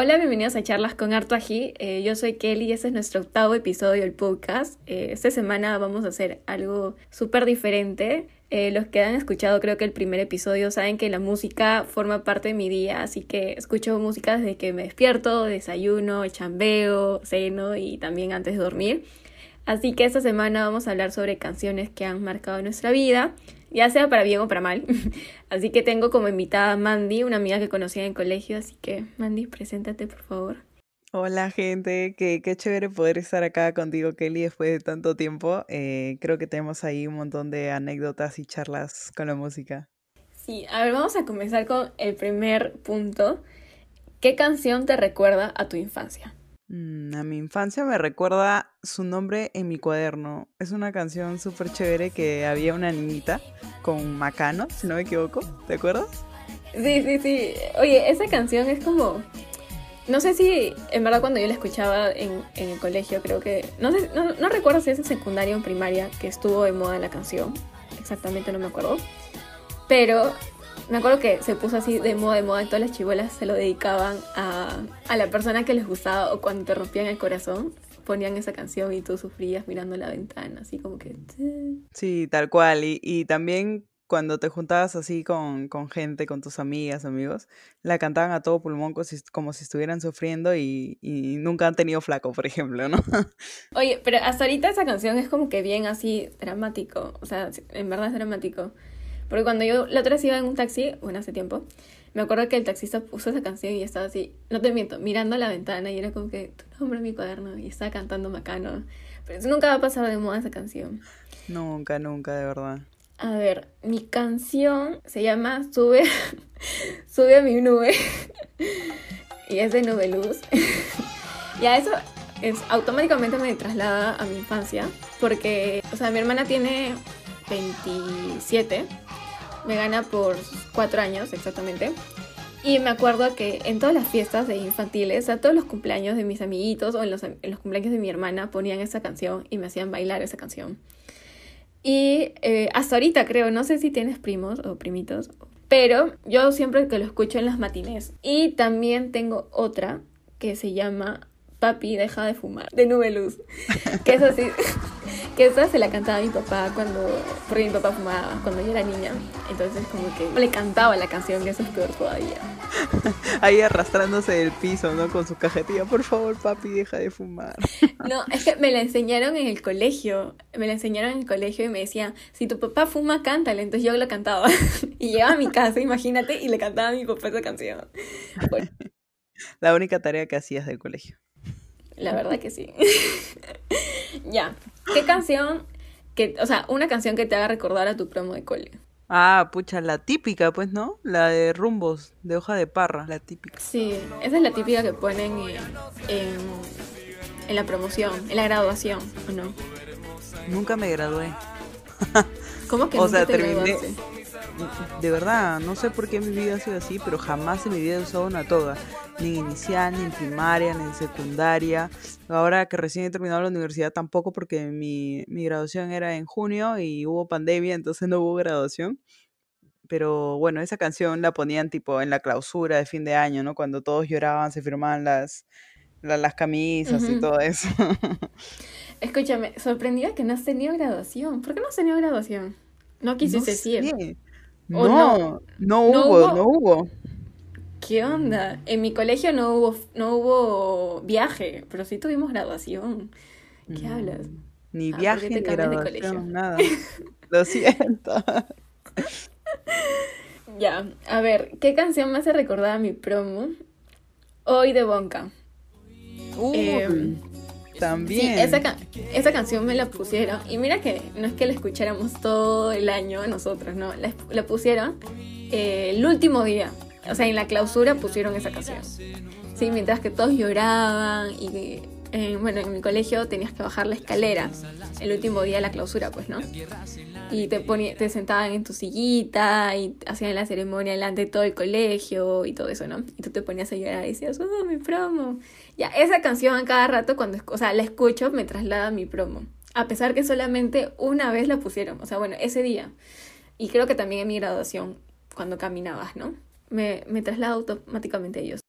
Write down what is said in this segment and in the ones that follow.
Hola, bienvenidos a Charlas con Harto Ají. Eh, yo soy Kelly y este es nuestro octavo episodio del podcast. Eh, esta semana vamos a hacer algo súper diferente. Eh, los que han escuchado creo que el primer episodio saben que la música forma parte de mi día, así que escucho música desde que me despierto, desayuno, chambeo, ceno y también antes de dormir. Así que esta semana vamos a hablar sobre canciones que han marcado nuestra vida, ya sea para bien o para mal. Así que tengo como invitada a Mandy, una amiga que conocí en el colegio, así que Mandy, preséntate por favor. Hola gente, qué, qué chévere poder estar acá contigo Kelly después de tanto tiempo. Eh, creo que tenemos ahí un montón de anécdotas y charlas con la música. Sí, a ver, vamos a comenzar con el primer punto. ¿Qué canción te recuerda a tu infancia? Mm, a mi infancia me recuerda su nombre en mi cuaderno. Es una canción súper chévere que había una niñita con Macano, si no me equivoco. ¿Te acuerdas? Sí, sí, sí. Oye, esa canción es como... No sé si en verdad cuando yo la escuchaba en, en el colegio, creo que... No, sé, no, no recuerdo si es en secundaria o en primaria que estuvo de moda la canción. Exactamente no me acuerdo. Pero me acuerdo que se puso así de moda, de moda, y todas las chibolas se lo dedicaban a, a la persona que les gustaba o cuando te rompían el corazón ponían esa canción y tú sufrías mirando la ventana, así como que... Sí, tal cual. Y, y también cuando te juntabas así con, con, gente, con tus amigas, amigos, la cantaban a todo pulmón como si, como si estuvieran sufriendo y, y, nunca han tenido flaco, por ejemplo, ¿no? Oye, pero hasta ahorita esa canción es como que bien así dramático, o sea, en verdad es dramático. Porque cuando yo la otra vez iba en un taxi, bueno, hace tiempo, me acuerdo que el taxista puso esa canción y estaba así, no te miento, mirando a la ventana y era como que tu nombre en mi cuaderno y estaba cantando Macano. Pero eso nunca va a pasar de moda esa canción. Nunca, nunca, de verdad. A ver, mi canción se llama Sube, Sube a mi nube y es de Nube Luz. ya eso es, automáticamente me traslada a mi infancia porque, o sea, mi hermana tiene 27 me gana por cuatro años exactamente. Y me acuerdo que en todas las fiestas de infantiles, a todos los cumpleaños de mis amiguitos o en los, en los, cumpleaños de mi hermana ponían esa canción y me hacían bailar esa canción. Y eh, hasta ahorita creo, no sé si tienes primos o primitos, pero yo siempre que lo escucho en las matines. Y también tengo otra que se llama Papi, deja de fumar, de Nube Luz. Que es así. Que esa se la cantaba a mi papá cuando, porque mi papá fumaba cuando yo era niña. Entonces como que le cantaba la canción, que eso es peor todavía. Ahí arrastrándose del piso, ¿no? Con su cajetilla, por favor, papi, deja de fumar. No, es que me la enseñaron en el colegio. Me la enseñaron en el colegio y me decían, si tu papá fuma, cántale. Entonces yo la cantaba. Y llegaba a mi casa, imagínate, y le cantaba a mi papá esa canción. Bueno. La única tarea que hacías del colegio. La verdad que sí. ya. ¿Qué canción que, o sea, una canción que te haga recordar a tu promo de cole? Ah, pucha, la típica, pues, ¿no? La de rumbos, de hoja de parra, la típica. Sí, esa es la típica que ponen en, en, en la promoción, en la graduación, ¿o no? Nunca me gradué. ¿Cómo que o nunca sea, te terminé. graduaste? De verdad, no sé por qué mi vida ha sido así, pero jamás en mi vida he usado una toga. Ni en inicial, ni en primaria, ni en secundaria. Ahora que recién he terminado la universidad tampoco porque mi, mi graduación era en junio y hubo pandemia, entonces no hubo graduación. Pero bueno, esa canción la ponían tipo en la clausura de fin de año, ¿no? Cuando todos lloraban, se firmaban las, las, las camisas y todo eso. Escúchame, sorprendida que no has tenido graduación. ¿Por qué no has tenido graduación? No No quisiste decir. sé. ¿O no? No, no ¿No hubo, no hubo. ¿Qué onda? En mi colegio no hubo, no hubo viaje, pero sí tuvimos graduación. ¿Qué hablas? Mm, Ni Ah, ¿por viaje, ni graduación, nada. Lo siento. Ya, a ver, ¿qué canción me hace recordar a mi promo? Hoy de Bonka. Em, Sí, También. esa, ca- esa canción me la pusieron. Y mira que no es que la escucháramos todo el año nosotros, ¿no? La, la pusieron eh, el último día. O sea, en la clausura pusieron esa canción. Sí, mientras que todos lloraban y eh, bueno, en mi colegio tenías que bajar la escalera el último día de la clausura, pues, ¿no? Y te, ponía, te sentaban en tu sillita y hacían la ceremonia delante de todo el colegio y todo eso, ¿no? Y tú te ponías a llorar y decías, oh, mi promo. Ya, esa canción cada rato, cuando, o sea, la escucho, me traslada a mi promo. A pesar que solamente una vez la pusieron, o sea, bueno, ese día. Y creo que también en mi graduación, cuando caminabas, ¿no? Me, me traslada automáticamente a ellos.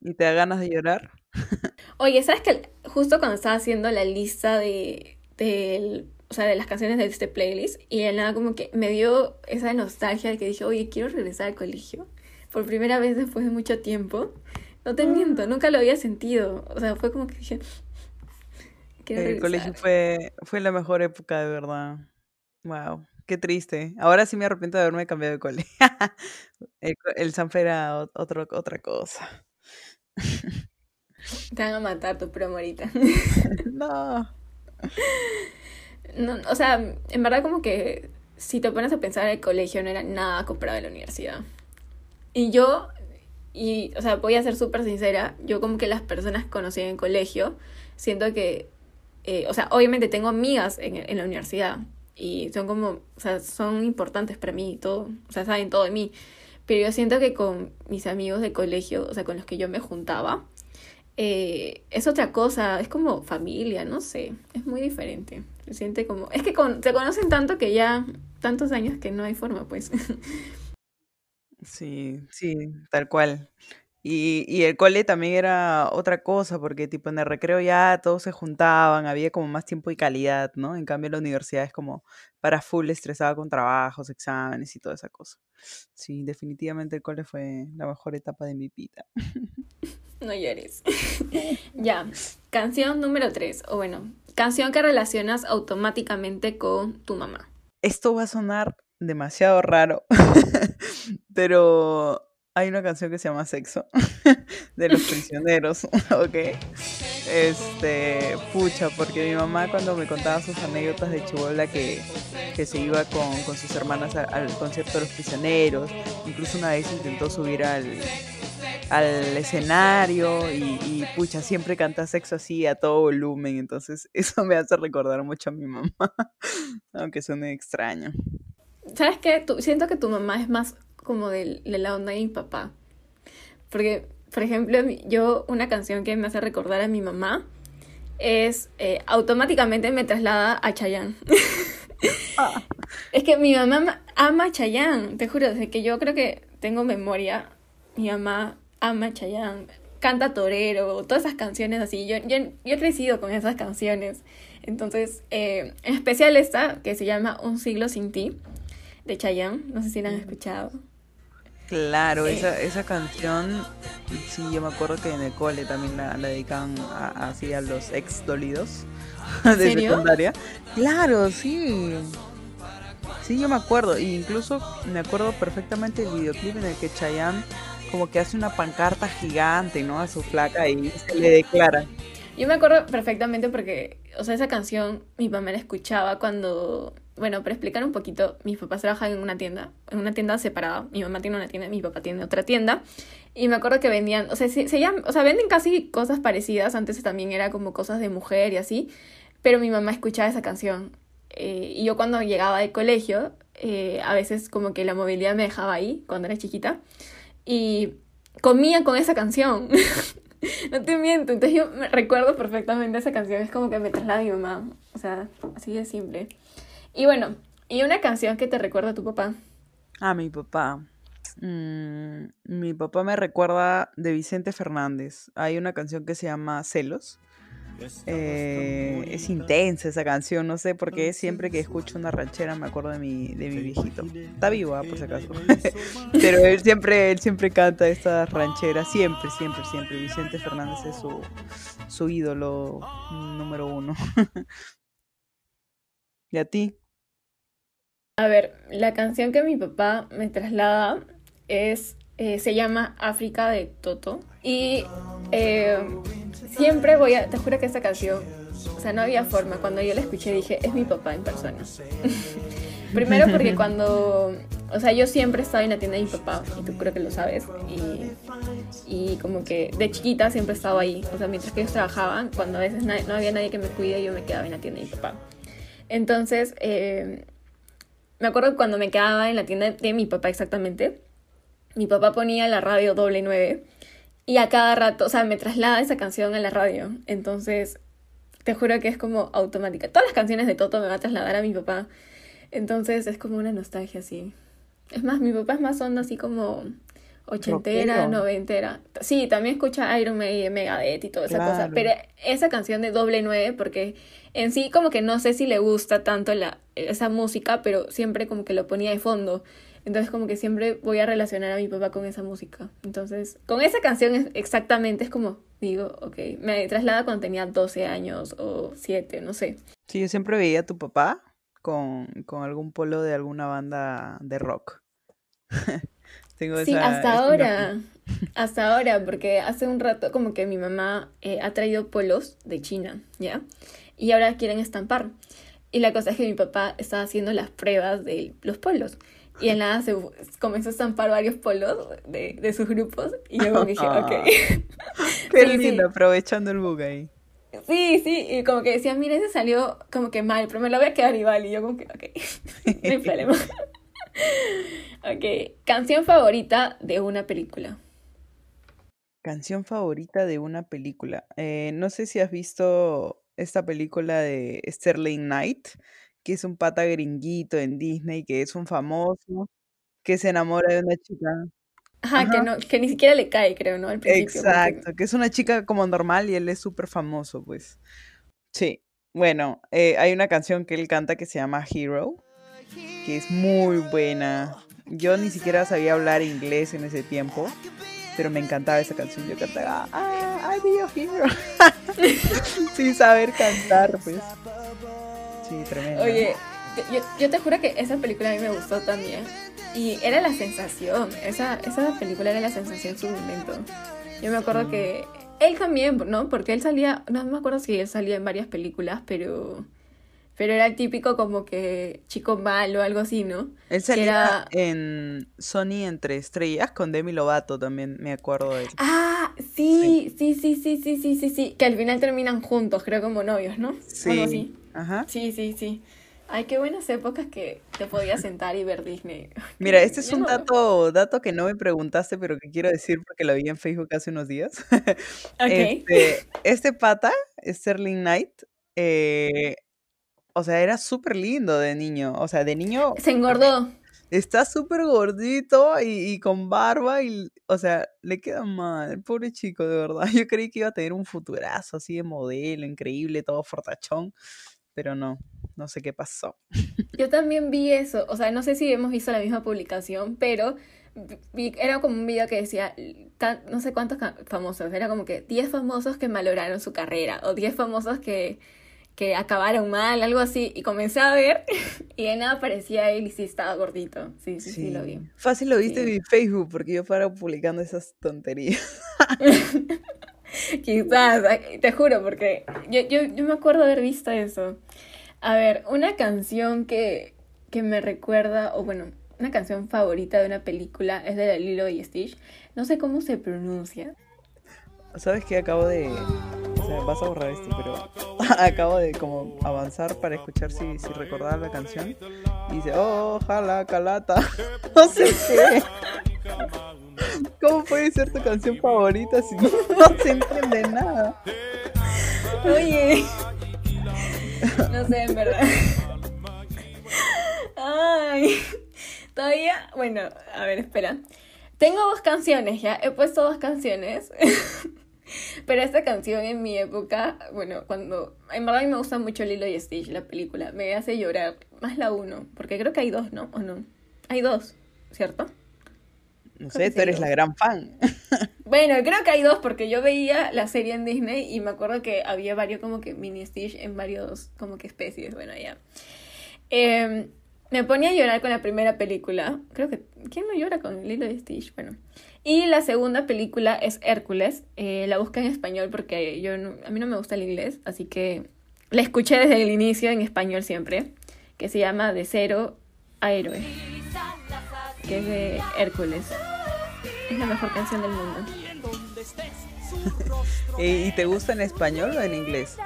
¿Y te da ganas de llorar? Oye, ¿sabes que justo cuando estaba haciendo la lista de, o sea, de las canciones de este playlist y de nada como que me dio esa nostalgia de que dije, oye, quiero regresar al colegio por primera vez después de mucho tiempo. No te miento, nunca lo había sentido. O sea, fue como que dije, el colegio fue, fue la mejor época, de verdad. Wow, qué triste. Ahora sí me arrepiento de haberme cambiado de cole. el, el era otro, otra cosa. Te van a matar tu promorita. no. no. O sea, en verdad como que si te pones a pensar el colegio no era nada comparado a la universidad. Y yo, y, o sea, voy a ser súper sincera, yo como que las personas que conocí en el colegio, siento que eh, o sea, obviamente tengo amigas en, en, la universidad y son como, o sea, son importantes para mí y todo, o sea, saben todo de mí. Pero yo siento que con mis amigos de colegio, o sea, con los que yo me juntaba, eh, es otra cosa, es como familia, no sé, es muy diferente. Se siente como, es que con, se conocen tanto que ya, tantos años que no hay forma, pues. Sí, sí, tal cual. Y, y el cole también era otra cosa, porque tipo en el recreo ya todos se juntaban, había como más tiempo y calidad, ¿no? En cambio la universidad es como para full estresada con trabajos, exámenes y toda esa cosa. Sí, definitivamente el cole fue la mejor etapa de mi vida. No llores. ya, canción número 3, o bueno, canción que relacionas automáticamente con tu mamá. Esto va a sonar demasiado raro, pero hay una canción que se llama Sexo de los prisioneros, ¿ok? Este, pucha, porque mi mamá cuando me contaba sus anécdotas de Chibola que, que se iba con, con sus hermanas al, concierto de los prisioneros, incluso una vez intentó subir al, al escenario y, pucha, siempre canta sexo así a todo volumen, entonces eso me hace recordar mucho a mi mamá, aunque suene extraño. ¿Sabes qué? siento que tu mamá es más como de, la onda de mi papá. Porque, por ejemplo, yo una canción que me hace recordar a mi mamá es eh, automáticamente me traslada a Chayanne. Ah. Es que mi mamá ama a Chayanne, te juro, desde que yo creo que tengo memoria, mi mamá ama a Chayanne, canta torero, todas esas canciones así. Yo, yo, he crecido con esas canciones. Entonces, eh, en especial esta, que se llama Un siglo sin ti, de Chayanne, no sé si la han escuchado. Claro, esa, esa canción, sí, yo me acuerdo que en el cole también la, la dedicaban así a los ex dolidos de secundaria. Claro, sí. Sí, yo me acuerdo. E incluso me acuerdo perfectamente el videoclip en el que Chayanne como que hace una pancarta gigante, ¿no? A su flaca y se le declara. Yo me acuerdo perfectamente porque, o sea, esa canción mi mamá la escuchaba cuando bueno, para explicar un poquito, mis papás trabajan en una tienda, en una tienda separada. Mi mamá tiene una tienda, mi papá tiene otra tienda. Y me acuerdo que vendían, o sea, se, se llaman, o sea, venden casi cosas parecidas. Antes también era como cosas de mujer y así. Pero mi mamá escuchaba esa canción. Eh, y yo cuando llegaba del colegio, eh, a veces como que la movilidad me dejaba ahí cuando era chiquita. Y comía con esa canción. no te miento. Entonces yo me recuerdo perfectamente esa canción. Es como que me traslada a mi mamá. O sea, así de simple. Y bueno, ¿y una canción que te recuerda a tu papá? A mi papá. Mm, mi papá me recuerda de Vicente Fernández. Hay una canción que se llama Celos. Eh, es intensa esa canción, no sé por qué siempre que escucho una ranchera me acuerdo de mi, de mi viejito. Está vivo, ah, por si acaso. Pero él siempre, él siempre canta estas rancheras, siempre, siempre, siempre. Vicente Fernández es su, su ídolo número uno. ¿Y a ti? A ver, la canción que mi papá me traslada es, eh, se llama África de Toto. Y eh, siempre voy a, te juro que esta canción, o sea, no había forma. Cuando yo la escuché dije, es mi papá en persona. Primero porque cuando, o sea, yo siempre estaba en la tienda de mi papá, y tú creo que lo sabes, y, y como que de chiquita siempre estaba ahí. O sea, mientras que ellos trabajaban, cuando a veces no había nadie que me cuide, yo me quedaba en la tienda de mi papá. Entonces, eh, me acuerdo cuando me quedaba en la tienda de mi papá exactamente, mi papá ponía la radio doble nueve y a cada rato, o sea, me traslada esa canción a la radio. Entonces, te juro que es como automática. Todas las canciones de Toto me va a trasladar a mi papá. Entonces, es como una nostalgia así. Es más, mi papá es más onda así como ochentera, noventera. Sí, también escucha Iron Maiden, Megadeth y toda esa cosa. Claro. Pero esa canción de Doble Nueve, porque en sí como que no sé si le gusta tanto la, esa música, pero siempre como que lo ponía de fondo. Entonces como que siempre voy a relacionar a mi papá con esa música. Entonces, con esa canción es- exactamente es como, digo, ok, me traslada cuando tenía 12 años o 7, no sé. Sí, yo siempre veía a tu papá con, con algún polo de alguna banda de rock. Tengo Sí, esa, hasta ahora, hasta ahora, porque hace un rato como que mi mamá eh, ha traído polos de China, ¿ya? Y ahora quieren estampar. Y la cosa es que mi papá estaba haciendo las pruebas de los polos. Y en nada se comenzó a estampar varios polos de, de sus grupos. Y yo como que dije, ok. Qué Sí, sí. lindo, aprovechando el bug ahí. Sí, sí, y como que decía, mira, ese salió como que mal, pero me lo voy a quedar igual. Y yo como que, ok, no hay problema. Ok, canción favorita de una película. Canción favorita de una película. Eh, no sé si has visto esta película de Sterling Knight, que es un pata gringuito en Disney, que es un famoso, que se enamora de una chica. Ajá, que no, que ni siquiera le cae, creo, ¿no? Al principio. porque- Exacto, que es una chica como normal y él es súper famoso, pues. Sí, bueno, eh, hay una canción que él canta que se llama Hero, que es muy buena. Yo ni siquiera sabía hablar inglés en ese tiempo, pero me encantaba esa canción. Yo cantaba, ah, I be your hero. Sin saber cantar, pues. Sí, tremendo. Oye, yo, yo te juro que esa película a mí me gustó también. Y era la sensación, esa, esa película era la sensación en su momento. Yo me acuerdo que él también, ¿no? Porque él salía, no me acuerdo si él salía en varias películas, pero, pero era el típico como que chico malo, algo así, ¿no? Él salía era- en Sony Entre Estrellas con Demi Lovato también, me acuerdo de él. Ah, sí, sí, sí, sí, sí, sí, sí, sí, que al final terminan juntos, creo como novios, ¿no? Algo Sí, así. ajá. Sí, sí, sí. Ay, qué buenas épocas que te podías sentar y ver Disney. Mira, este es un dato, dato que no me preguntaste, pero que quiero decir porque lo vi en Facebook hace unos días. Ok. Este, este pata, Sterling Knight, eh, o sea, era súper lindo de niño. O sea, de niño Se engordó. está súper gordito y, y con barba y, o sea, le queda mal, pobre chico, de verdad. Yo creí que iba a tener un futurazo así de modelo, increíble, todo fortachón, pero no, no sé qué pasó. Yo también vi eso. O sea, no sé si hemos visto la misma publicación, pero vi- era como un video que decía tan- no sé cuántos famosos. Era como que 10 famosos que malograron su carrera o 10 famosos que, que acabaron mal, algo así. Y comencé a ver y de nada aparecía él y sí estaba gordito. Sí, sí, sí, lo vi. Fácil lo viste Sí. en mi Facebook porque yo paro publicando esas tonterías. Quizás, te juro, porque yo, yo, yo me acuerdo haber visto eso. A ver, una canción que, que me recuerda, o bueno, una canción favorita de una película es de Lilo y Stitch. No sé cómo se pronuncia. ¿Sabes qué? Acabo de... O sea, vas a borrar esto, pero acabo de como avanzar para escuchar si, si recordaba la canción. Y dice, oh, ojalá, calata. No sé qué. ¿Cómo puede ser tu canción favorita si no se entiende nada? Oye, no sé, en verdad. Ay, todavía, bueno, a ver, espera. Tengo dos canciones ya, he puesto dos canciones. Pero esta canción en mi época, bueno, cuando. En verdad a mí me gusta mucho Lilo y Stitch, la película. Me hace llorar. Más la uno. Porque creo que hay dos, ¿no? ¿O no? Hay dos, ¿cierto? No Creo sé, tú eres dos. la gran fan. Bueno, creo que hay dos porque yo veía la serie en Disney y me acuerdo que había varios como que mini Stitch en varios como que especies. Bueno, ya. Eh, me ponía a llorar con la primera película. Creo que... ¿Quién no llora con Lilo y Stitch? Bueno. Y la segunda película es Hércules. Eh, la busqué en español porque yo no- a mí no me gusta el inglés, así que la escuché desde el inicio en español siempre. Que se llama De cero a héroe. Que es de Hércules. Es la mejor canción del mundo. ¿Y y te gusta en español o en inglés?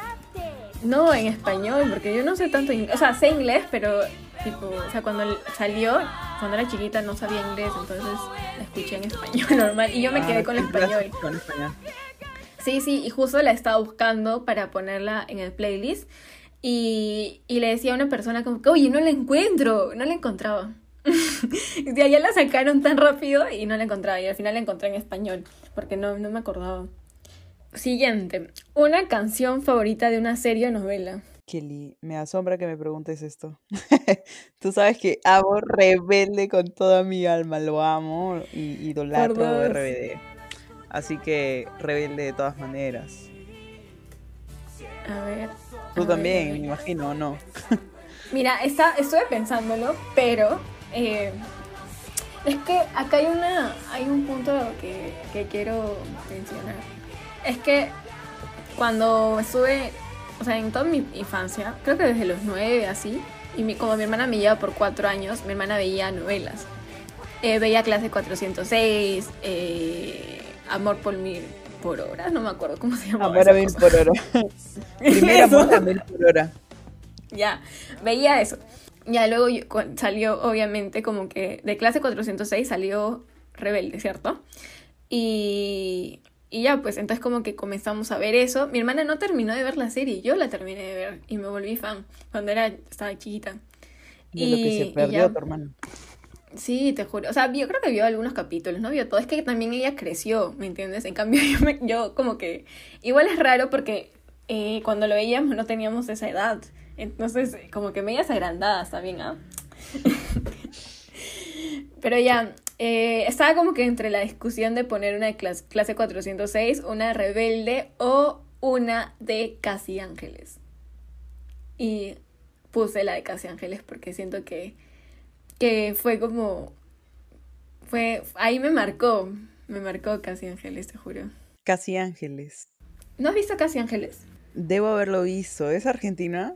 No, en español, porque yo no sé tanto inglés. O sea, sé inglés, pero tipo, o sea, cuando salió, cuando era chiquita no sabía inglés, entonces la escuché en español normal y yo me Ah, quedé con el español. en español. Sí, sí, y justo la estaba buscando para ponerla en el playlist y, y le decía a una persona como que, oye, no la encuentro, no la encontraba. de allá la sacaron tan rápido y no la encontraba. Y al final la encontré en español, porque no, no me acordaba. Siguiente, una canción favorita de una serie o novela. Kelly, me asombra que me preguntes esto. Tú sabes que amo Rebelde con toda mi alma, lo amo y idolatro RBD. Así que Rebelde de todas maneras. A ver. Tú también, me imagino, ¿o no? Mira, está, estuve pensándolo, pero eh, es que acá hay una hay un punto que, que quiero mencionar. Es que cuando estuve o sea, en toda mi infancia, creo que desde los nueve, así, y mi, como mi hermana me lleva por cuatro años, mi hermana veía novelas. Eh, veía clase 406, eh, Amor por mil por hora, no me acuerdo cómo se llama. Amor a mil por hora. Primero amor a mil por hora. Ya, veía eso. Ya luego salió, obviamente, como que de clase 406 salió Rebelde, ¿cierto? Y y ya, pues entonces como que comenzamos a ver eso. Mi hermana no terminó de ver la serie, yo la terminé de ver y me volví fan cuando era, estaba chiquita. y lo que se perdió tu hermana. Sí, te juro. O sea, yo creo que vio algunos capítulos, no vio todo. Es que también ella creció, ¿me entiendes? En cambio, yo, yo como que... Igual es raro porque eh, cuando lo veíamos no teníamos esa edad. Entonces, como que medias agrandadas también, ¿ah? Pero ya, eh, estaba como que entre la discusión de poner una de clase, clase 406, una rebelde o una de Casi Ángeles. Y puse la de Casi Ángeles porque siento que, que fue como... Fue, ahí me marcó, me marcó Casi Ángeles, te juro. Casi Ángeles. ¿No has visto Casi Ángeles? Debo haberlo visto. ¿Es argentina?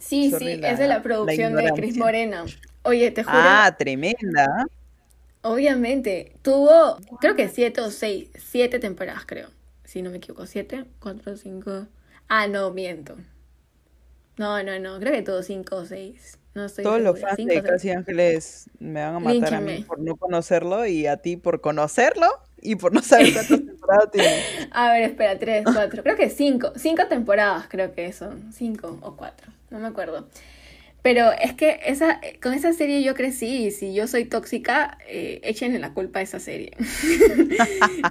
Sí, sí, es de la producción de Cris Morena. Oye, te juro. Ah, tremenda. Obviamente, tuvo, creo que siete o seis, siete temporadas, creo. Si no me equivoco, siete, cuatro, cinco. Ah, no, miento. No, no, no, creo que tuvo cinco o seis. No estoy Todos los fans de Casi Ángeles me van a matar a mí por no conocerlo y a ti por conocerlo y por no saber cuántas temporadas tiene. A ver, espera, tres, cuatro, creo que cinco, cinco temporadas creo que son, cinco o cuatro, no me acuerdo. Pero es que esa, con esa serie yo crecí y si yo soy tóxica, eh, échenle la culpa a esa serie.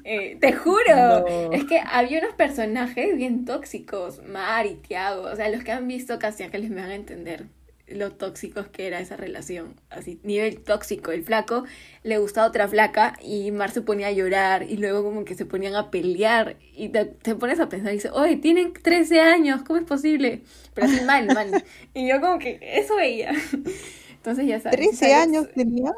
Eh, te juro, es que había unos personajes bien tóxicos, Mar y Tiago, o sea, los que han visto Casi Ángeles me van a entender lo tóxicos que era esa relación. Así, nivel tóxico. El flaco le gustaba otra flaca y Mar se ponía a llorar y luego como que se ponían a pelear y te, pones a pensar y dices, oye, tienen 13 años, ¿cómo es posible? Pero así mal, mal. Y yo como que eso veía. Entonces ya sabes. ¿13 años tenía?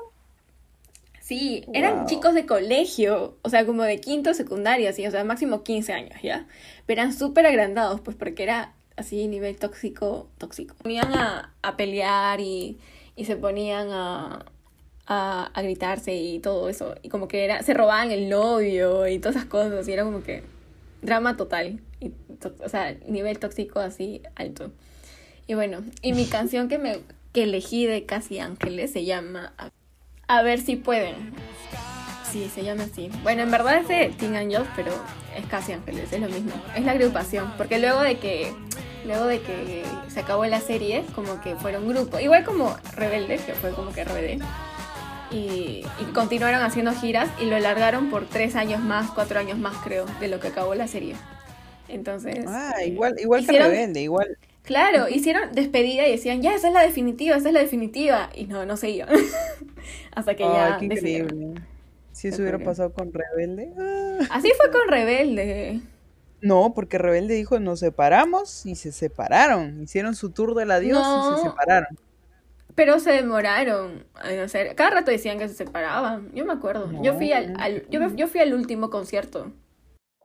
Sí, eran chicos de colegio, o sea, como de quinto secundaria, sí, o sea, máximo 15 años, ¿ya? Pero eran súper agrandados, pues porque era así nivel tóxico, tóxico. Ponían a, a pelear y, y, se ponían a, a, a, gritarse y todo eso. Y como que era, se robaban el novio y todas esas cosas. Y era como que drama total. Y, o sea, nivel tóxico así alto. Y bueno, y mi canción que me que elegí de Casi Ángeles se llama A ver si pueden. Sí, se llama así. Bueno, en verdad es de Teen Angels, pero es Casi Ángeles, es lo mismo. Es la agrupación, porque luego de que luego de que se acabó la serie, como que fueron grupo, igual como Rebelde, que fue como que RBD. Y, y, continuaron haciendo giras y lo alargaron por tres años más, cuatro años más creo, de lo que acabó la serie. Entonces... Ah, igual, igual que Rebelde, igual. Claro, hicieron despedida y decían, ya, esa es la definitiva, esa es la definitiva. Y no, no se iban. Hasta que ya... Qué increíble. Si eso hubiera pasado con Rebelde. Ah. Así fue con Rebelde. No, porque Rebelde dijo nos separamos y se separaron. Hicieron su tour del adiós y se separaron. Pero se demoraron. O sea, cada rato decían que se separaban. Yo me acuerdo. yo fui al, yo, yo, fui al último concierto.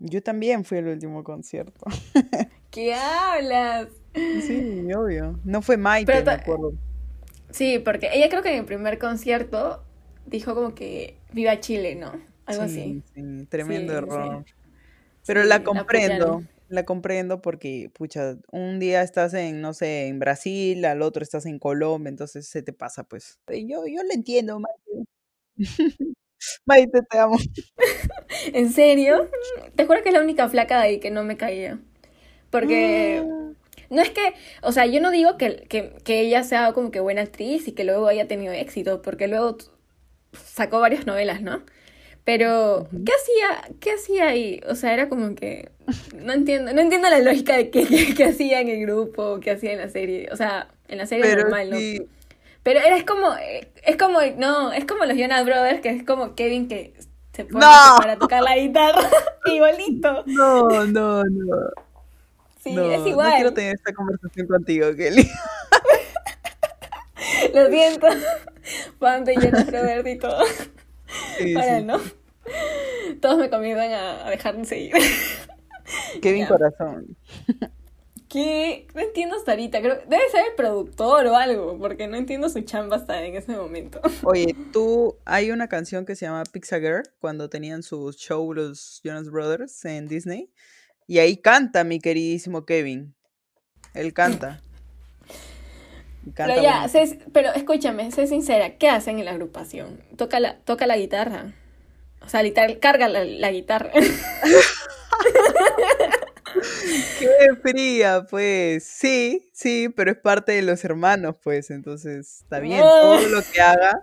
Yo también fui al último concierto. ¿Qué hablas? Sí, obvio. No fue Maite, me acuerdo. Sí, porque ella creo que en el primer concierto dijo como que viva Chile, ¿no? Algo así. Sí, tremendo error. Pero la comprendo. La, comprendo porque, pucha, un día estás en, no sé, en Brasil, al otro estás en Colombia, entonces se te pasa, pues. Yo, yo lo entiendo, Maite. Maite, te amo. ¿En serio? Te juro que es la única flaca de ahí que no me caía. Porque... Ah. no es que, o sea, yo no digo que, que, que ella sea como que buena actriz y que luego haya tenido éxito, porque luego sacó varias novelas, ¿no? Pero, ¿qué hacía, qué hacía ahí? O sea, era como que, no entiendo, no entiendo la lógica de qué, qué, qué hacía en el grupo, qué hacía en la serie, o sea, en la serie Pero normal, ¿no? sí, Pero era, es como, es como, no, es como los Jonas Brothers, que es como Kevin que se pone ¡No! para tocar la guitarra, igualito. no, no, no. Sí, no, es no igual. quiero tener esta conversación contigo, Kelly. Lo siento. Fan de Jonas Brothers y todo. Sí, Ahora sí. no. Todos me comienzan a, a dejar de seguir. Kevin Ya. Corazón. ¿Qué? No entiendo hasta ahorita. Creo, debe ser el productor o algo, porque no entiendo su chamba hasta en ese momento. Oye, tú, hay una canción que se llama Pixar Girl, cuando tenían su show los Jonas Brothers en Disney, y ahí canta mi queridísimo Kevin. Él canta. Canta Pero ya, sé- pero escúchame, sé sincera, ¿qué hacen en la agrupación? Toca la, toca la guitarra. O sea, literal, carga la, la guitarra. Qué fría, pues. Sí, sí, pero es parte de los hermanos, pues. Entonces, está bien. Todo lo que haga,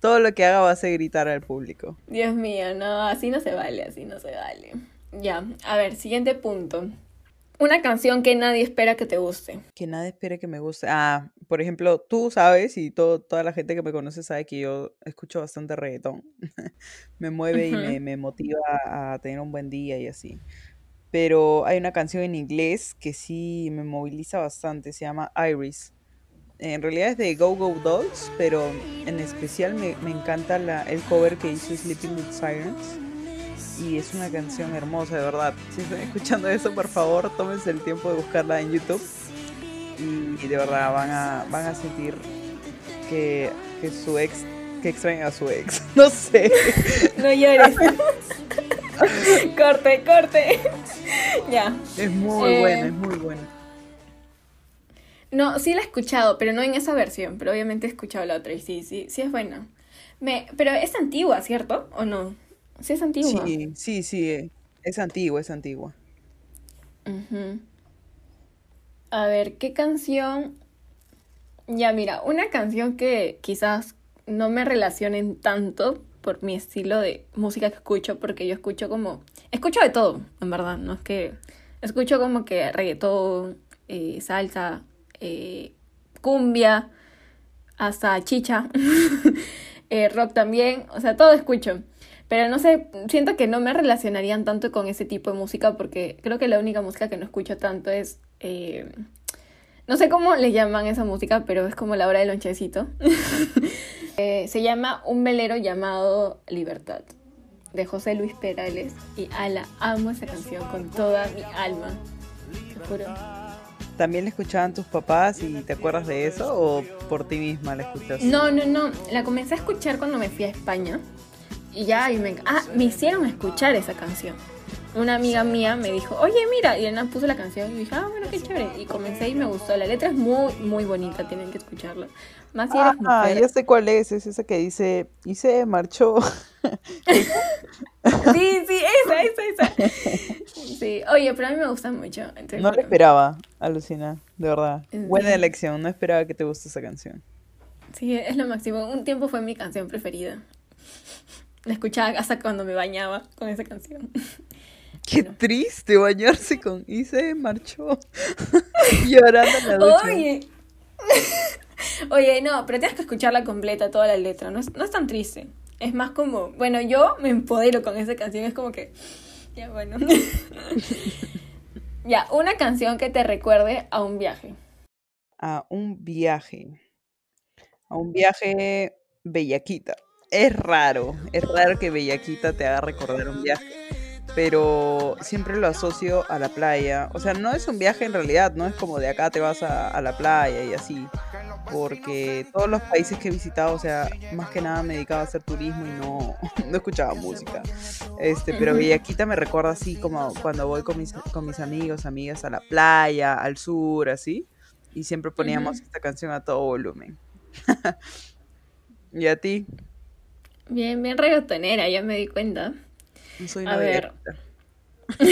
todo lo que haga va a hacer gritar al público. Dios mío, no, así no se vale, así no se vale. Ya, a ver, siguiente punto. Una canción que nadie espera que te guste. Que nadie espere que me guste. Ah, por ejemplo, tú sabes y todo, toda la gente que me conoce sabe que yo escucho bastante reggaetón. me mueve y Ujú. me, me motiva a tener un buen día y así. Pero hay una canción en inglés que sí me moviliza bastante, se llama Iris. En realidad es de Go Go Dolls, pero en especial me, me encanta la, el cover que hizo Sleeping with Sirens. Y es una canción hermosa, de verdad. Si están escuchando eso, por favor, tómense el tiempo de buscarla en YouTube. Y, y de verdad van a, van a sentir que, que su ex, que extrañan a su ex. No sé. No llores. corte, corte. ya. Es muy Eh, buena, es muy buena. No, sí la he escuchado, pero no en esa versión. Pero obviamente he escuchado la otra y sí, sí, sí es buena. Me, pero es antigua, ¿cierto? ¿O no? Sí es antigua. Sí, sí, sí. eh, Es antigua, es antigua. Ujú. A ver, ¿qué canción? Ya, mira, una canción que quizás no me relacionen tanto por mi estilo de música que escucho, porque yo escucho como... Escucho de todo, en verdad, no es que... Escucho como que reggaetón, eh, salsa, eh, cumbia, hasta chicha, eh, rock también, o sea, todo escucho. Pero no sé, siento que no me relacionarían tanto con ese tipo de música porque creo que la única música que no escucho tanto es... eh, no sé cómo le llaman esa música, pero es como la hora del lonchecito. Eh, se llama Un velero llamado Libertad, de José Luis Perales. Y ala, amo esa canción con toda mi alma. Te juro. ¿También la escuchaban tus papás y te acuerdas de eso o por ti misma la escuchaste? No, no, no. La comencé a escuchar cuando me fui a España. Y ya, y me, ah, me hicieron escuchar esa canción. Una amiga mía me dijo, oye, mira, y Elena puso la canción y dije, ah, bueno, qué chévere. Y comencé y me gustó. La letra es muy, muy bonita, tienen que escucharla. Más si eres Ah, mujer. ya sé cuál es, es esa que dice, y se marchó. Sí, sí, esa, esa, esa. Sí, oye, pero a mí me gusta mucho. entonces, No lo esperaba, alucina, de verdad. ¿En Buena elección, no esperaba que te guste esa canción. Sí, es lo máximo. Un tiempo fue mi canción preferida. La escuchaba hasta cuando me bañaba con esa canción. Qué triste bañarse con y se marchó llorando en la ducha. Oye. Oye, no, pero tienes que escucharla completa, toda la letra. No es, no es tan triste. Es más como, bueno, yo me empodero con esa canción. Es como que, ya bueno. ya, una canción que te recuerde a un viaje. A un viaje. A un viaje bellaquita. Es raro, es raro que bellaquita te haga recordar un viaje. Pero siempre lo asocio a la playa. O sea, no es un viaje en realidad, no es como de acá te vas a, a la playa y así. Porque todos los países que he visitado, o sea, más que nada me dedicaba a hacer turismo y no, no escuchaba música. Este, pero Ujú. Bellaquita me recuerda así como cuando voy con mis, con mis amigos, amigas a la playa, al sur, así. Y siempre poníamos esta canción a todo volumen. ¿Y a ti? Bien, bien reggaetonera, ya me di cuenta. No soy A ver.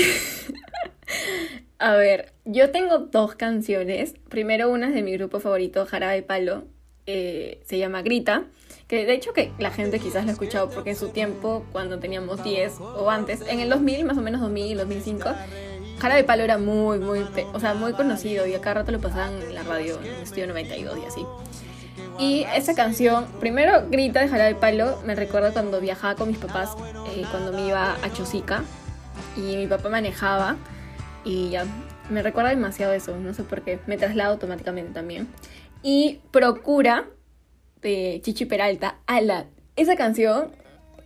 A ver, yo tengo dos canciones. Primero una es de mi grupo favorito, Jarabe Palo. Eh, se llama Grita. Que de hecho que la gente quizás lo ha escuchado porque en su tiempo, cuando teníamos 10 o antes, en el 2000, más o menos 2000, 2005, Jarabe Palo era muy, muy, o sea, muy conocido y a cada rato lo pasaban en la radio, en el estudio 92 y así. Y esa canción, primero Grita de Jarabe Palo, me recuerda cuando viajaba con mis papás, eh, cuando me iba a Chosica y mi papá manejaba y ya, me recuerda demasiado eso, no sé por qué, me traslado automáticamente también. Y Procura de Chichi Peralta, ala, esa canción,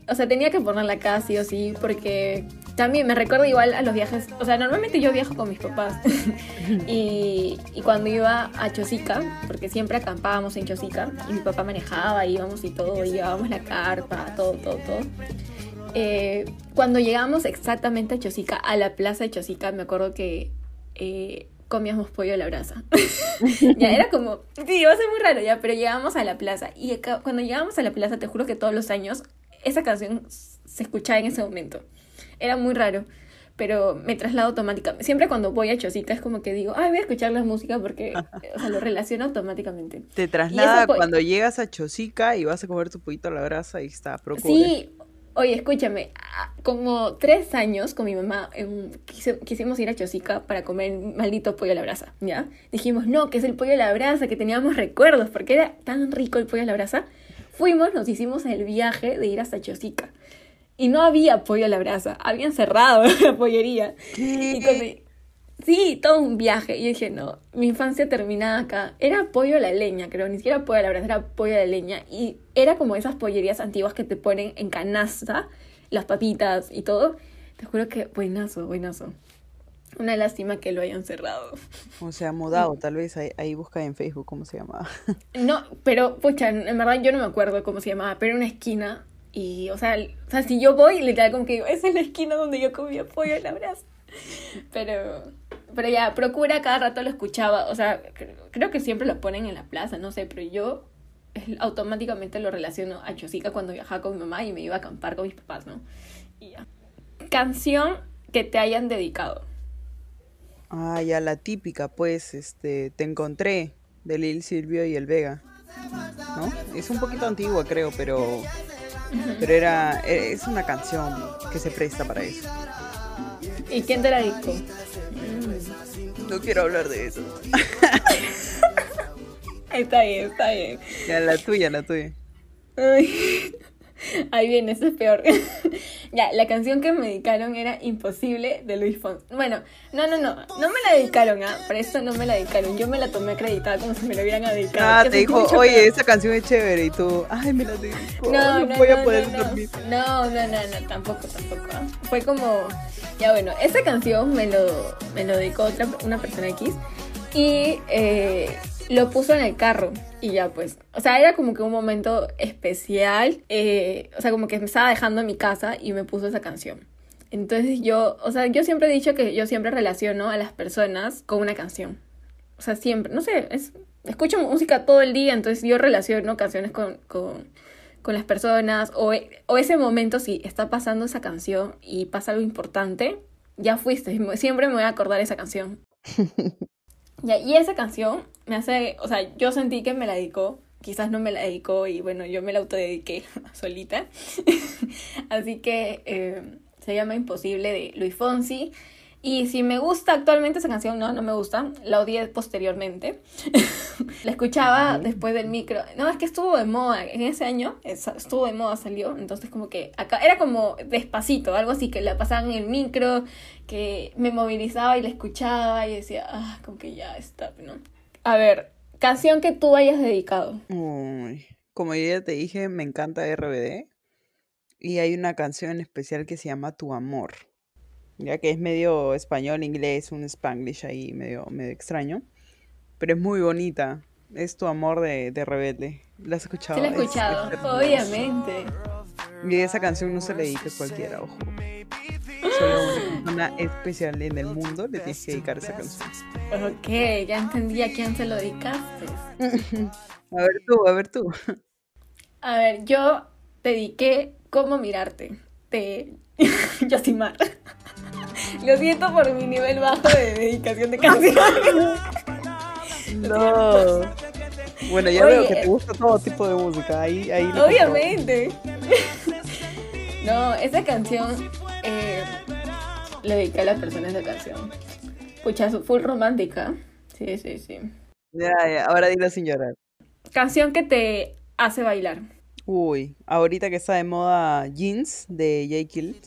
o sea, tenía que ponerla casi o sí, porque también me recuerda igual a los viajes, o sea, normalmente yo viajo con mis papás y, y, cuando iba a Chosica, porque siempre acampábamos en Chosica y mi papá manejaba, íbamos y todo, llevábamos la carpa, todo, todo, todo. Eh, cuando llegamos exactamente a Chosica, a la plaza de Chosica, me acuerdo que eh, comíamos pollo a la brasa. ya era como, sí, iba a ser muy raro ya, pero llegamos a la plaza y cuando llegamos a la plaza, te juro que todos los años esa canción se escuchaba en ese momento. Era muy raro, pero me traslado automáticamente. Siempre cuando voy a Chosita es como que digo, ay, voy a escuchar la música porque, o sea, lo relaciono automáticamente. Te traslada cuando llegas a Chosica y vas a comer tu pollito a la brasa y está, procure. Sí, oye, escúchame, como tres años con mi mamá em, quisimos ir a Chosica para comer maldito pollo a la brasa, ¿ya? Dijimos, no, que es el pollo a la brasa, que teníamos recuerdos, porque era tan rico el pollo a la brasa. Fuimos, nos hicimos el viaje de ir hasta Chosica y no había pollo a la brasa, habían cerrado la pollería. Y sí, todo un viaje. Y dije, no, mi infancia terminada acá. Era pollo a la leña, creo, ni siquiera pollo a la brasa, era pollo a la leña. Y era como esas pollerías antiguas que te ponen en canasta, las papitas y todo. Te juro que buenazo, buenazo. Una lástima que lo hayan cerrado. O sea, mudado, tal vez ahí, ahí busca en Facebook cómo se llamaba. No, pero, pucha, en verdad yo no me acuerdo cómo se llamaba, pero era una esquina y, o sea, o sea, si yo voy, literal, como que digo, esa es la esquina donde yo comía pollo en la brasa. Pero, pero ya, procura, cada rato lo escuchaba. O sea, creo que siempre lo ponen en la plaza, no sé, pero yo automáticamente lo relaciono a Chosica cuando viajaba con mi mamá y me iba a acampar con mis papás, ¿no? Y ya. Canción que te hayan dedicado. Ah, ya la típica, pues, este, te encontré de Lil Silvio y el Vega, ¿no? Es un poquito antigua, creo, pero pero era, e, es una canción que se presta para eso. ¿Y quién te la dijo? No quiero hablar de eso. está bien, está bien. Ya, la tuya, la tuya. Ay. Ahí viene, eso es peor. ya, la canción que me dedicaron era Imposible de Luis Fonsi. Bueno, no, no, no, no me la dedicaron, ¿ah? Para esto no me la dedicaron. Yo me la tomé acreditada como si me la hubieran dedicado. Ah, te dijo, oye, esa canción es chévere. Y tú, ay, me la dedico. No, no, voy a poder dormir. No, no, no, no, tampoco, tampoco. ¿ah? Fue como, ya bueno, esa canción me lo, me lo dedicó otra, una persona X. Y eh, lo puso en el carro y ya pues, o sea, era como que un momento especial, eh, o sea, como que me estaba dejando en mi casa y me puso esa canción. Entonces yo, o sea, yo siempre he dicho que yo siempre relaciono a las personas con una canción. O sea, siempre, no sé, es, escucho música todo el día, entonces yo relaciono canciones con, con, con las personas o, o ese momento si está pasando esa canción y pasa algo importante, ya fuiste, siempre me voy a acordar esa canción. y esa canción me hace, o sea, yo sentí que me la dedicó, quizás no me la dedicó y bueno, yo me la autodediqué solita. Así que eh, se llama Imposible de Luis Fonsi. Y si me gusta actualmente esa canción, no, no me gusta, la odié posteriormente. la escuchaba después del micro. No, es que estuvo de moda, en ese año estuvo de moda, salió. Entonces como que acá era como despacito, algo así que la pasaban en el micro, que me movilizaba y la escuchaba y decía, ah, como que ya está, ¿no? A ver, canción que tú hayas dedicado. Uy, como ya te dije, me encanta RBD. Y hay una canción especial que se llama Tu Amor. Ya que es medio español, inglés, un spanglish ahí medio, medio extraño. Pero es muy bonita. Es Tu Amor de, de Rebelde. ¿La has escuchado? Sí, la he escuchado, obviamente. Y esa canción no se le a cualquiera, ojo. Solo especial en el mundo le tienes que dedicar esa canción. Ok, ya entendí a quién se lo dedicaste. a ver tú, a ver tú. A ver, yo dediqué Cómo mirarte de Yosimar. Lo siento por mi nivel bajo de dedicación de canciones. No. Bueno, ya veo que te gusta todo tipo de música. Ahí, ahí Obviamente. No, esa canción eh, le dediqué a las personas esa canción. Pucha, full romántica. Sí, sí, sí. Ya, ya, ahora dilo sin llorar. Canción que te hace bailar. Uy, ahorita que está de moda Jeans de J. Kill.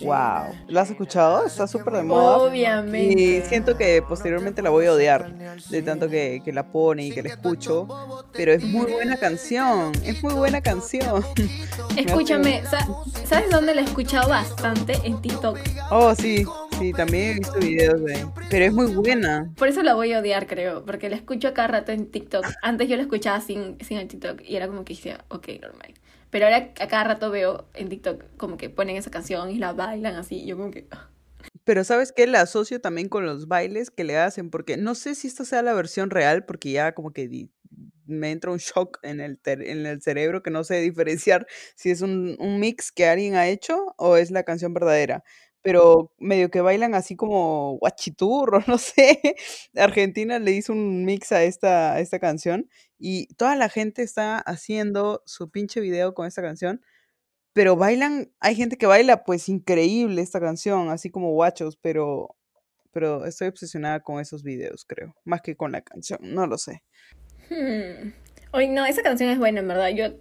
Wow. ¿La has escuchado? Está súper de moda. Obviamente. Y siento que posteriormente la voy a odiar de tanto que, que la pone y que la escucho. Pero es muy buena canción. Es muy buena canción. Escúchame, sa- ¿sabes dónde la he escuchado bastante? En TikTok. Oh, sí. Sí, también he visto videos de. Pero es muy buena. Por eso la voy a odiar, creo, porque la escucho cada rato en TikTok. Antes yo la escuchaba sin, sin el TikTok y era como que decía, ok, normal. Pero ahora a cada rato veo en TikTok como que ponen esa canción y la bailan así. Y yo como que... ah. Pero ¿sabes qué? La asocio también con los bailes que le hacen, porque no sé si esta sea la versión real, porque ya como que me entra un shock en el, en el cerebro que no sé diferenciar si es un, un mix que alguien ha hecho o es la canción verdadera. Pero medio que bailan así como guachiturro, no sé. Argentina le hizo un mix a esta, esta canción y toda la gente está haciendo su pinche video con esta canción pero bailan, hay gente que baila pues increíble esta canción, así como guachos, pero, pero estoy obsesionada con esos videos, creo, más que con la canción, no lo sé. Hmm. Oye, no, esa canción es buena, en verdad. Yo,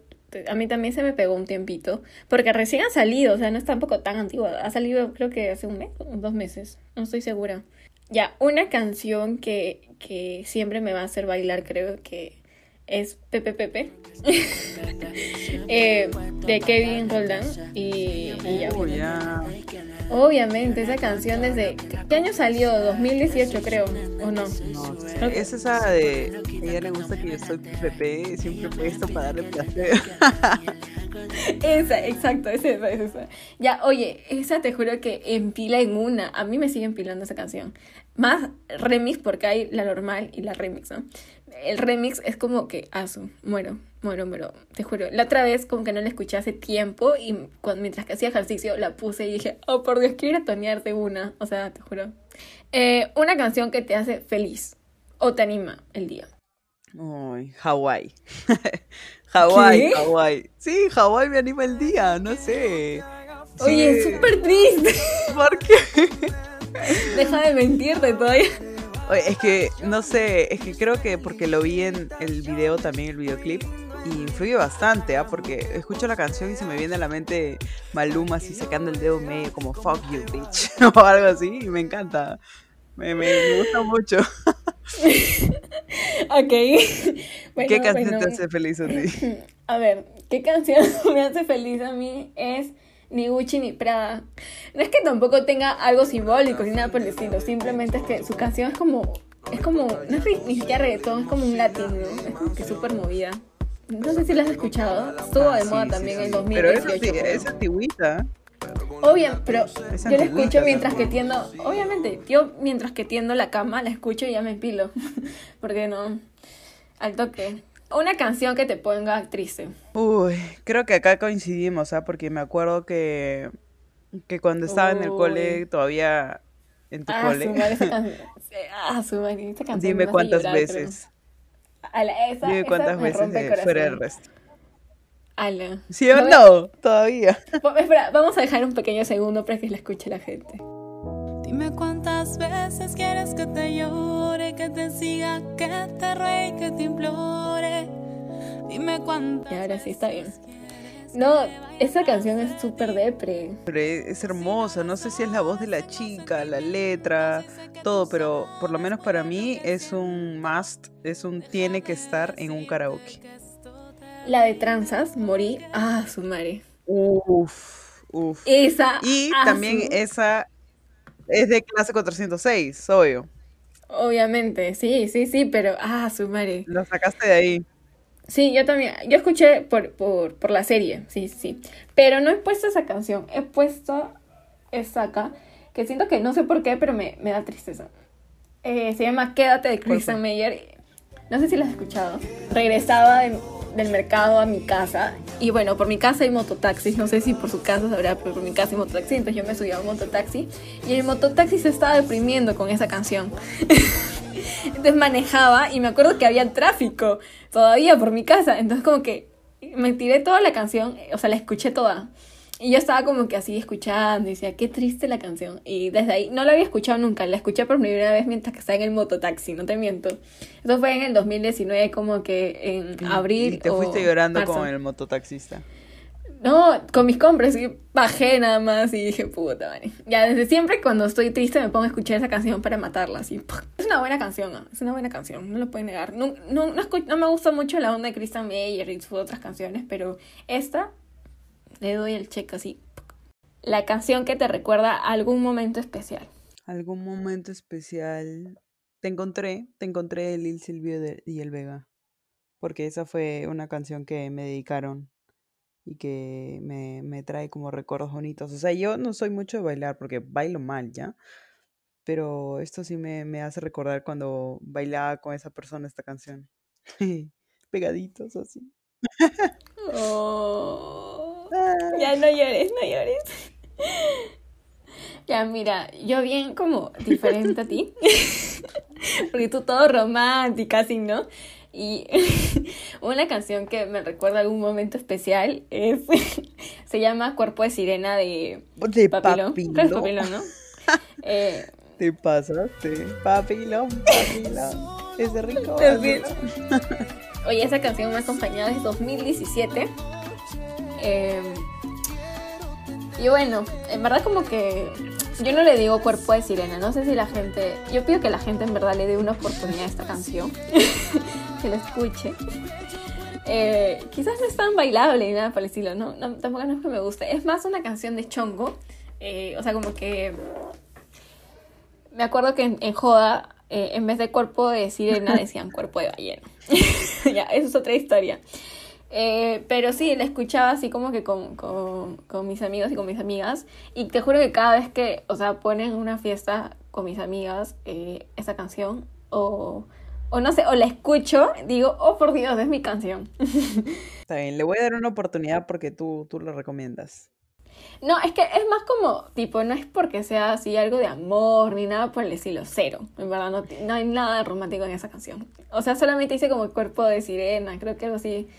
a mí también se me pegó un tiempito. Porque recién ha salido, o sea, no es tampoco tan antigua. Ha salido creo que hace un mes dos meses. No estoy segura. Ya, una canción que, que siempre me va a hacer bailar, creo que es Pepe Pepe. Eh, de Kevin Roldán. Y, y ya. Obviamente, esa canción desde... ¿Qué año salió? 2018 creo, ¿o no? No Es esa de a ella le gusta que yo soy PPP, siempre puesto para darle placer. Esa, exacto, esa, esa, esa. Ya, oye, esa te juro que empila en una. A mí me sigue empilando esa canción. Más remix porque hay la normal y la remix, ¿no? El remix es como que, asu, muero, muero, muero, te juro. La otra vez como que no la escuché hace tiempo y cuando, mientras que hacía ejercicio la puse y dije, oh por Dios, quiero ir a tonearte una. O sea, te juro. Eh, una canción que te hace feliz o te anima el día. Uy, Hawái. Hawái. Hawái. Sí, Hawái me anima el día, no sé. Oye, es Sí, súper triste. ¿Por qué? Deja de mentirte todavía. Es que, no sé, es que creo que porque lo vi en el video también, el videoclip, y influye bastante, ¿ah? Porque escucho la canción y se me viene a la mente Maluma así sacando el dedo medio como fuck you, bitch, o algo así, y me encanta. Me, me- me gusta mucho. Ok. Bueno, ¿Qué canción bueno. te hace feliz a ti? A ver, ¿qué canción me hace feliz a mí? Es ni Gucci ni Prada. No es que tampoco tenga algo simbólico ni nada por el estilo, simplemente es que su canción es como, es como, no es ni siquiera reggaetón, es como un latino, es como que súper movida. No sé si la has escuchado, estuvo de Ah, moda también en Pero 2018. es, anti- creo. es antigüita. Obvio, pero yo la escucho mientras que tiendo, obviamente, yo mientras que tiendo la cama la escucho y ya me pilo, porque no, al toque. Una canción que te ponga triste. Uy, creo que acá coincidimos, ¿ah? Porque me acuerdo que, que cuando estaba en el cole, todavía en tu Ah, cole, su madre, esa canción. Ah, su madre, esa canción dime cuántas llorar, veces, Ala, esa, dime cuántas veces fuera el resto. Ala. ¿Sí o no? Todavía. Po- Espera, vamos a dejar un pequeño segundo para que la escuche la gente. Dime cuántas veces quieres que te llore, que te siga, que te ruegue, que te implore. Dime cuántas Y ahora sí, está bien. No, esa canción es súper depre. Es, hermosa, no sé si es la voz de la chica, la letra, todo, pero por lo menos para mí es un must, es un tiene que estar en un karaoke. La de Tranzas, Morí. Ah, su madre. Uf, uf. Esa. Y ah, también su- esa es de clase 406, obvio. Obviamente, sí, sí, sí, pero. Ah, su madre. Lo sacaste de ahí. Sí, yo también. Yo escuché por, por, por la serie, sí, sí. Pero no he puesto esa canción. He puesto esa acá. Que siento que no sé por qué, pero me, me da tristeza. Eh, se llama Quédate de. Christian Meyer. No sé si la has escuchado. Regresaba de- del mercado a mi casa Y bueno, por mi casa hay mototaxis, no sé si por su casa sabrá, pero por mi casa hay mototaxi, entonces yo me subí a un mototaxi y el mototaxi se estaba deprimiendo con esa canción. entonces manejaba y me acuerdo que había tráfico todavía por mi casa, entonces como que me tiré toda la canción, o sea, la escuché toda. Y yo estaba como que así escuchando y decía, qué triste la canción. Y desde ahí no la había escuchado nunca, la escuché por primera vez mientras que estaba en el mototaxi, no te miento. Eso fue en el 2019, como que en abril. Y te fuiste llorando con el mototaxista. No, con mis compras, y bajé nada más y dije, puta, madre. Ya desde siempre cuando estoy triste me pongo a escuchar esa canción para matarla, así. Es una buena canción, es una buena canción, no lo puedo negar. No, no, no, no me gusta mucho la onda de Christian Meyer y sus otras canciones, pero esta le doy el check así. La canción que te recuerda algún momento especial. Algún momento especial. Te encontré, te encontré el Lil Silvio y el Vega. Porque esa fue una canción que me dedicaron y que me, me trae como recuerdos bonitos. O sea, yo no soy mucho de bailar porque bailo mal, ¿ya? Pero esto sí me, me hace recordar cuando bailaba con esa persona esta canción. Pegaditos así. Oh, ya no llores, no llores. Ya, mira, yo bien como diferente a ti. Porque tú todo romántica, así, ¿no? Y una canción que me recuerda algún momento especial es. se llama Cuerpo de Sirena de. De Papilón. Papilón, ¿no? eh, Te pasaste. Papilón, papilón. Es rico. Oye, esa canción me ha acompañado desde 2017. Em, y bueno, en verdad como que yo no le digo cuerpo de sirena, no sé si la gente, yo pido que la gente en verdad le dé una oportunidad a esta canción, que la escuche. Eh, quizás no es tan bailable ni nada por el estilo, ¿no? tampoco no es que me guste, es más una canción de chongo, eh, o sea, como que me acuerdo que en Joda eh, en vez de cuerpo de sirena decían cuerpo de ballena. ya, eso es otra historia. Eh, pero sí, la escuchaba así como que con, con, mis amigos y con mis amigas. Y te juro que cada vez que, o sea, ponen una fiesta con mis amigas eh, esa canción, o, o no sé, o la escucho, digo, oh por Dios, es mi canción. Está bien, le voy a dar una oportunidad porque tú, tú lo recomiendas. No, es que es más como, tipo, no es porque sea así algo de amor ni nada por el estilo, cero. En verdad, no, no hay nada romántico en esa canción. O sea, solamente dice como cuerpo de sirena, creo que algo así.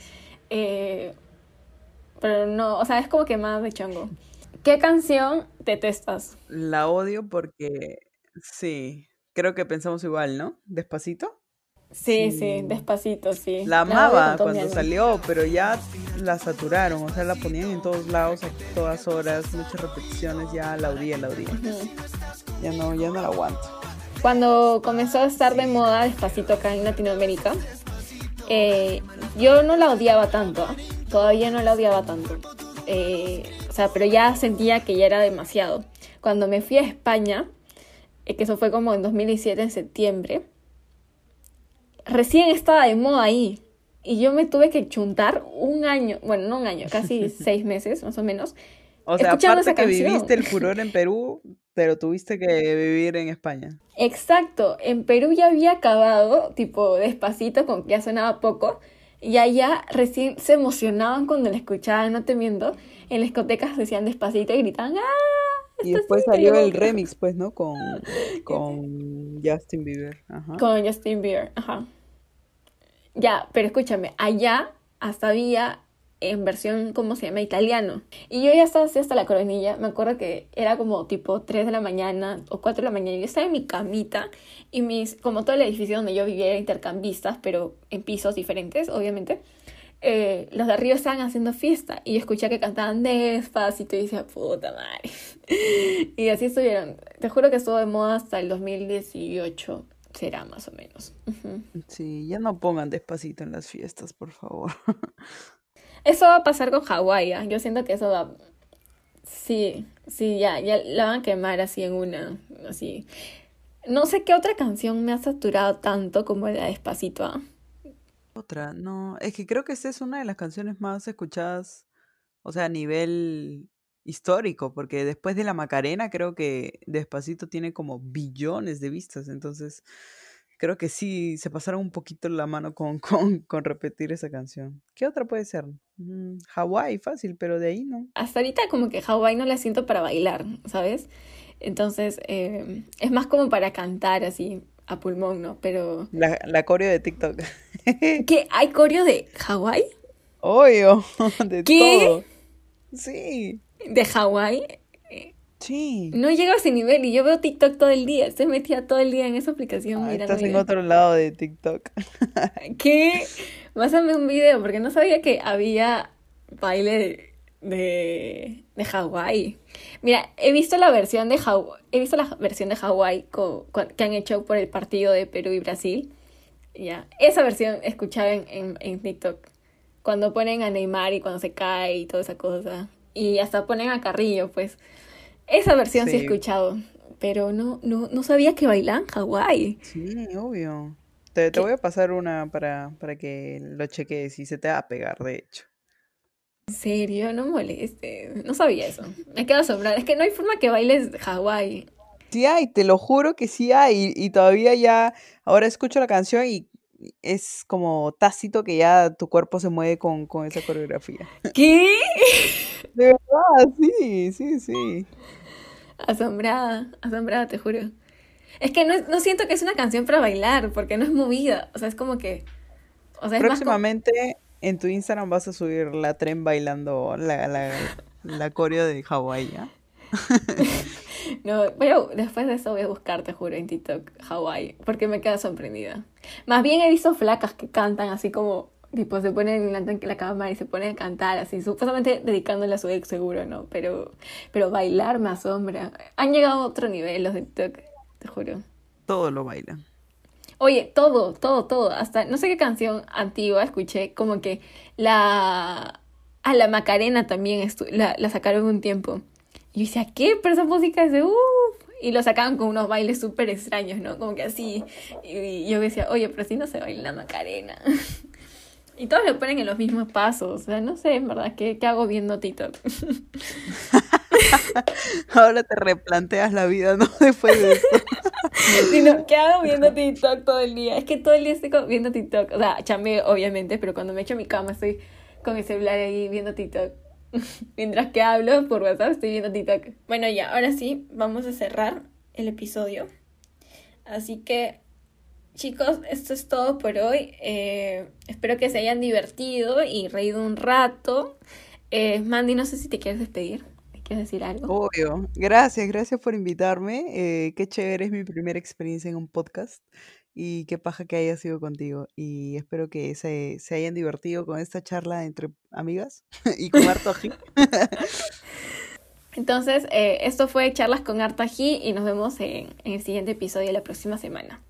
Eh, pero no, o sea, es como que más de chongo. ¿Qué canción detestas? La odio porque, sí, creo que pensamos igual, ¿no? Despacito. Sí, sí, despacito, sí. La amaba cuando salió, pero ya la saturaron, o sea, la ponían en todos lados, a todas horas, muchas repeticiones, ya la odié, la odié. Ya no, ya no la aguanto. Cuando comenzó a estar de moda despacito acá en Latinoamérica, eh, yo no la odiaba tanto, todavía no la odiaba tanto. Eh, o sea, pero ya sentía que ya era demasiado. Cuando me fui a España, eh, que eso fue como en 2017, en septiembre, recién estaba de moda ahí. Y yo me tuve que chuntar un año, bueno, no un año, casi seis meses más o menos. O sea, aparte que viviste el furor en Perú, pero tuviste que vivir en España. Exacto, en Perú ya había acabado, tipo despacito, con que ya sonaba poco, y allá recién se emocionaban cuando la escuchaban, no te miento, en las discotecas decían despacito y gritaban ¡Ah! Y después salió el remix, pues, ¿no? Con, con Justin Bieber. Ajá. Con Justin Bieber, ajá. Ya, pero escúchame, allá hasta había en versión, ¿cómo se llama? Italiano. Y yo ya estaba así hasta la coronilla. Me acuerdo que era como tipo 3 de la mañana o 4 de la mañana. Yo estaba en mi camita y mis, como todo el edificio donde yo vivía era intercambistas, pero en pisos diferentes, obviamente. Eh, los de arriba estaban haciendo fiesta y escuché que cantaban despacito y decía, puta madre. y así estuvieron. Te juro que estuvo de moda hasta el 2018 será más o menos. Sí, ya no pongan despacito en las fiestas, por favor. Eso va a pasar con Hawái, ¿ah? yo siento que eso va... Sí, sí, ya, ya la van a quemar así en una, así. No sé qué otra canción me ha saturado tanto como la Despacito. ¿ah? Otra, no, es que creo que esta es una de las canciones más escuchadas, o sea, a nivel histórico, porque después de la Macarena creo que Despacito tiene como billones de vistas, entonces creo que sí se pasaron un poquito la mano con, con, con repetir esa canción. ¿Qué otra puede ser? Mm, Hawái, fácil, pero de ahí no. Hasta ahorita como que Hawái no la siento para bailar, ¿sabes? Entonces eh, es más como para cantar así a pulmón, ¿no? Pero... La, la coreo de TikTok. ¿Qué? ¿Hay coreo de Hawái? Obvio, de ¿Qué? todo. Sí, ¿De Hawái? Sí. No llego a ese nivel y yo veo TikTok todo el día. Estoy metida todo el día en esa aplicación Ah, estás en otro lado de TikTok. ¿Qué? Pásame un video porque no sabía que había baile de, de Hawái. Mira, he visto la versión de Hawái, he visto la versión de Hawái que han hecho por el partido de Perú y Brasil. Ya, esa versión escuchaba en, en, en TikTok. Cuando ponen a Neymar y cuando se cae y toda esa cosa. Y hasta ponen a Carrillo, pues. Esa versión sí, he escuchado. Pero no, no, no sabía que bailan Hawái. Sí, obvio. Te, te voy a pasar una para, para que lo cheques y se te va a pegar, de hecho. En serio, no moleste. No sabía eso. Me quedo asombrada. Es que no hay forma que bailes Hawái. Sí hay, te lo juro que sí hay. Y, y todavía ya, ahora escucho la canción y es como tácito que ya tu cuerpo se mueve con, con esa coreografía. ¿Qué? De verdad, sí, sí, sí. Asombrada, asombrada, te juro. Es que no, no siento que es una canción para bailar, porque no es movida. O sea, es como que. O sea, es más como- Próximamente en tu Instagram vas a subir la tren bailando la, la, la coreo de Hawái, ¿ya? No, a- después de eso voy a buscar, te juro, en TikTok Hawái, porque me queda sorprendida. Más bien he visto flacas que cantan así como, tipo, se ponen de la cámara y se ponen a cantar así, supuestamente dedicándole a su ex seguro, ¿no? Pero, pero bailar me asombra. Han llegado a otro nivel los de TikTok, te juro. Todo lo bailan. Oye, todo, todo, todo. Hasta no sé qué canción antigua escuché, como que la. A la Macarena también la, la sacaron un tiempo. Y yo decía, ¿qué? Pero esa música es de uff. Y lo sacaban con unos bailes súper extraños, ¿no? Como que así. Y, yo decía, oye, pero si no se baila la Macarena. y todos lo ponen en los mismos pasos. O sea, no sé, en verdad, ¿qué, qué hago viendo TikTok? Ahora te replanteas la vida, ¿no? Después de esto. Sino, ¿qué hago viendo TikTok todo el día? Es que todo el día estoy viendo TikTok. O sea, chambeo, obviamente, pero cuando me echo a mi cama estoy con el celular ahí viendo TikTok. Mientras que hablo por WhatsApp estoy viendo TikTok. Bueno, ya, ahora sí, vamos a cerrar el episodio. Así que, chicos, esto es todo por hoy. Eh, espero que se hayan divertido y reído un rato. Eh, Mandy, no sé si te quieres despedir. ¿Me quieres decir algo? Obvio. Gracias, gracias por invitarme. Eh, qué chévere, es mi primera experiencia en un podcast. Y qué paja que haya sido contigo. Y espero que se, se hayan divertido con esta charla entre amigas y con harto. Entonces, eh, esto fue Charlas con Artají y nos vemos en, en el siguiente episodio la próxima semana.